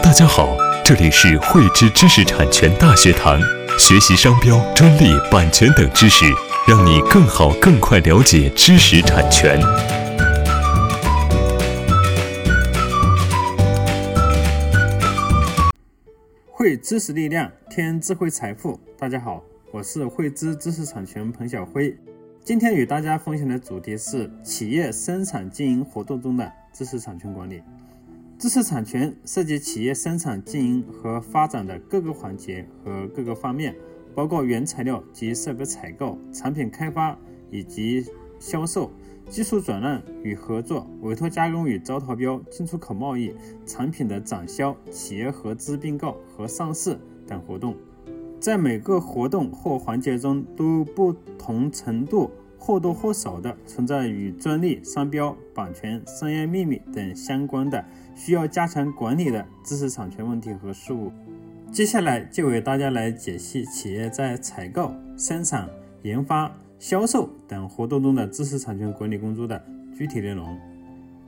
大家好，这里是汇知知识产权大学堂，学习商标、专利、版权等知识，让你更好、更快了解知识产权。汇知识力量，添智慧财富。大家好，我是汇知知识产权彭晓辉。今天与大家分享的主题是企业生产经营活动中的知识产权管理。知识产权涉及企业生产经营和发展的各个环节和各个方面，包括原材料及设备采购、产品开发以及销售、技术转让与合作、委托加工与招投标、进出口贸易、产品的展销、企业合资并购和上市等活动。在每个活动或环节中，都不同程度。或多或少的存在与专利、商标、版权、商业秘密等相关的需要加强管理的知识产权问题和事务。接下来就为大家来解析企业在采购、生产、研发、销售等活动中的知识产权管理工作的具体内容。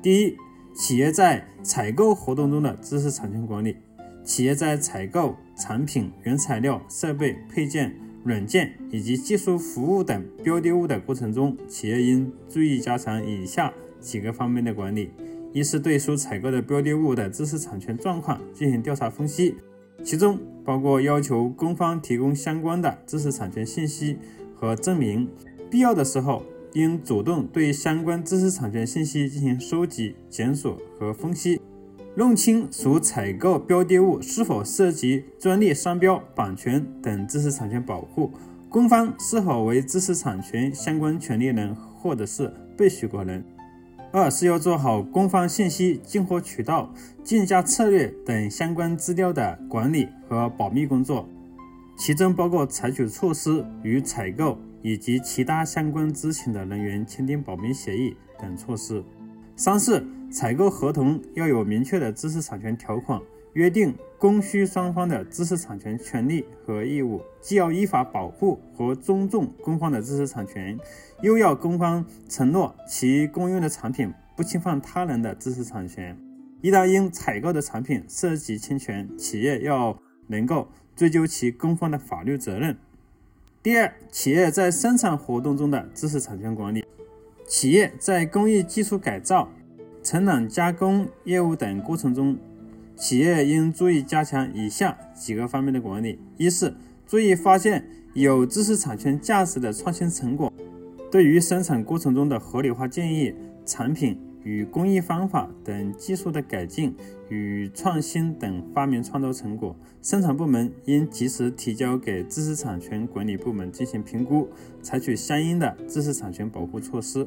第一，企业在采购活动中的知识产权管理。企业在采购产品、原材料、设备、配件。软件以及技术服务等标的物的过程中，企业应注意加强以下几个方面的管理：一是对所采购的标的物的知识产权状况进行调查分析，其中包括要求供方提供相关的知识产权信息和证明；必要的时候，应主动对相关知识产权信息进行收集、检索和分析。弄清所采购标的物是否涉及专利、商标、版权等知识产权保护，供方是否为知识产权相关权利人或者是被许可人。二是要做好供方信息、进货渠道、竞价策略等相关资料的管理和保密工作，其中包括采取措施与采购以及其他相关知情的人员签订保密协议等措施。三是采购合同要有明确的知识产权条款，约定供需双方的知识产权权利和义务，既要依法保护和尊重供方的知识产权，又要供方承诺其供应的产品不侵犯他人的知识产权。一旦因采购的产品涉及侵权，企业要能够追究其供方的法律责任。第二，企业在生产活动中的知识产权管理。企业在工艺技术改造、承揽加工业务等过程中，企业应注意加强以下几个方面的管理：一是注意发现有知识产权价值的创新成果，对于生产过程中的合理化建议、产品。与工艺方法等技术的改进与创新等发明创造成果，生产部门应及时提交给知识产权管理部门进行评估，采取相应的知识产权保护措施。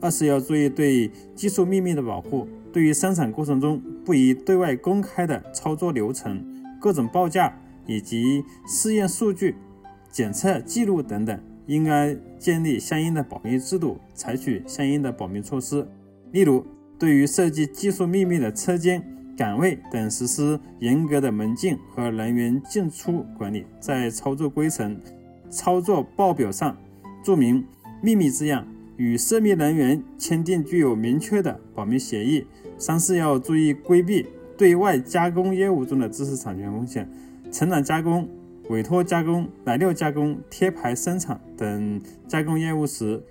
二是要注意对技术秘密的保护，对于生产过程中不宜对外公开的操作流程、各种报价以及试验数据、检测记录等等，应该建立相应的保密制度，采取相应的保密措施。例如，对于涉及技术秘密的车间、岗位等，实施严格的门禁和人员进出管理，在操作规程、操作报表上注明“秘密”字样，与涉密人员签订具有明确的保密协议。三是要注意规避对外加工业务中的知识产权风险，承揽加工、委托加工、来料加工、贴牌生产等加工业务时。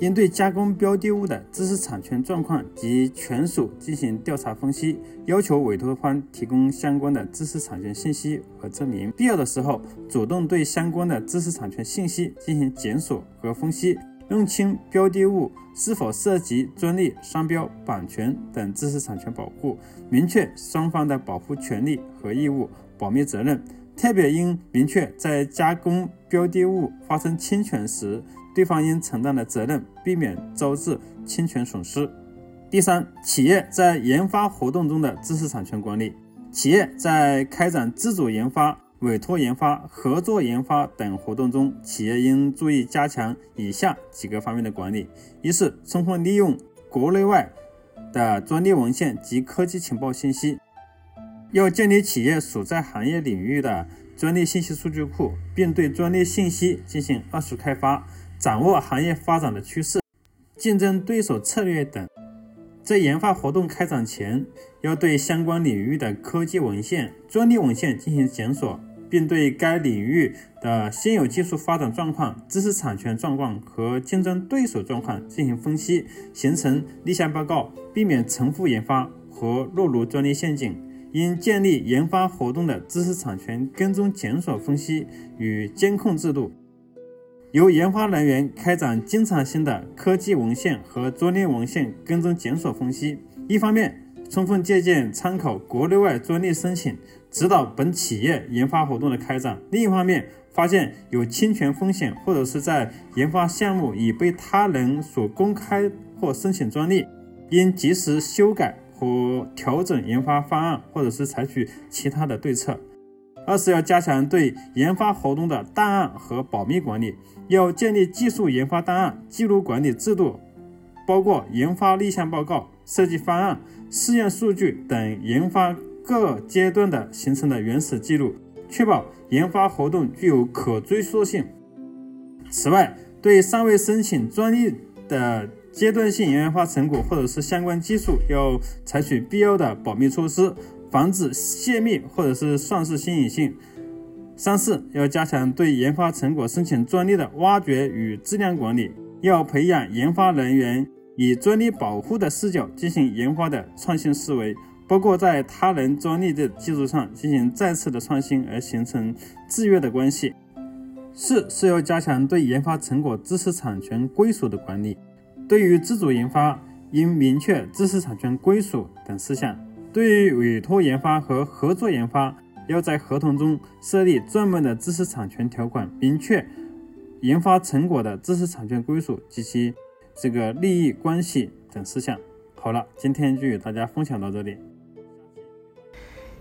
应对加工标的物的知识产权状况及权属进行调查分析，要求委托方提供相关的知识产权信息和证明。必要的时候，主动对相关的知识产权信息进行检索和分析，认清标的物是否涉及专利、商标、版权等知识产权保护，明确双方的保护权利和义务、保密责任。特别应明确，在加工标的物发生侵权时。对方应承担的责任，避免招致侵权损失。第三，企业在研发活动中的知识产权管理。企业在开展自主研发、委托研发、合作研发等活动中，企业应注意加强以下几个方面的管理：一是充分利用国内外的专利文献及科技情报信息，要建立企业所在行业领域的专利信息数据库，并对专利信息进行二次开发。掌握行业发展的趋势、竞争对手策略等。在研发活动开展前，要对相关领域的科技文献、专利文献进行检索，并对该领域的现有技术发展状况、知识产权状况和竞争对手状况进行分析，形成立项报告，避免重复研发和落入专利陷阱。应建立研发活动的知识产权跟踪检索分析与监控制度。由研发人员开展经常性的科技文献和专利文献跟踪检索分析，一方面充分借鉴参考国内外专利申请，指导本企业研发活动的开展；另一方面，发现有侵权风险或者是在研发项目已被他人所公开或申请专利，应及时修改和调整研发方案，或者是采取其他的对策。二是要加强对研发活动的档案和保密管理，要建立技术研发档案记录管理制度，包括研发立项报告、设计方案、试验数据等研发各阶段的形成的原始记录，确保研发活动具有可追溯性。此外，对尚未申请专利的阶段性研发成果或者是相关技术，要采取必要的保密措施。防止泄密或者是丧失新颖性。三是要加强对研发成果申请专利的挖掘与质量管理，要培养研发人员以专利保护的视角进行研发的创新思维，包括在他人专利的基础上进行再次的创新而形成制约的关系。四是要加强对研发成果知识产权归属的管理，对于自主研发应明确知识产权归属等事项。对于委托研发和合作研发，要在合同中设立专门的知识产权条款，明确研发成果的知识产权归属及其这个利益关系等事项。好了，今天就与大家分享到这里。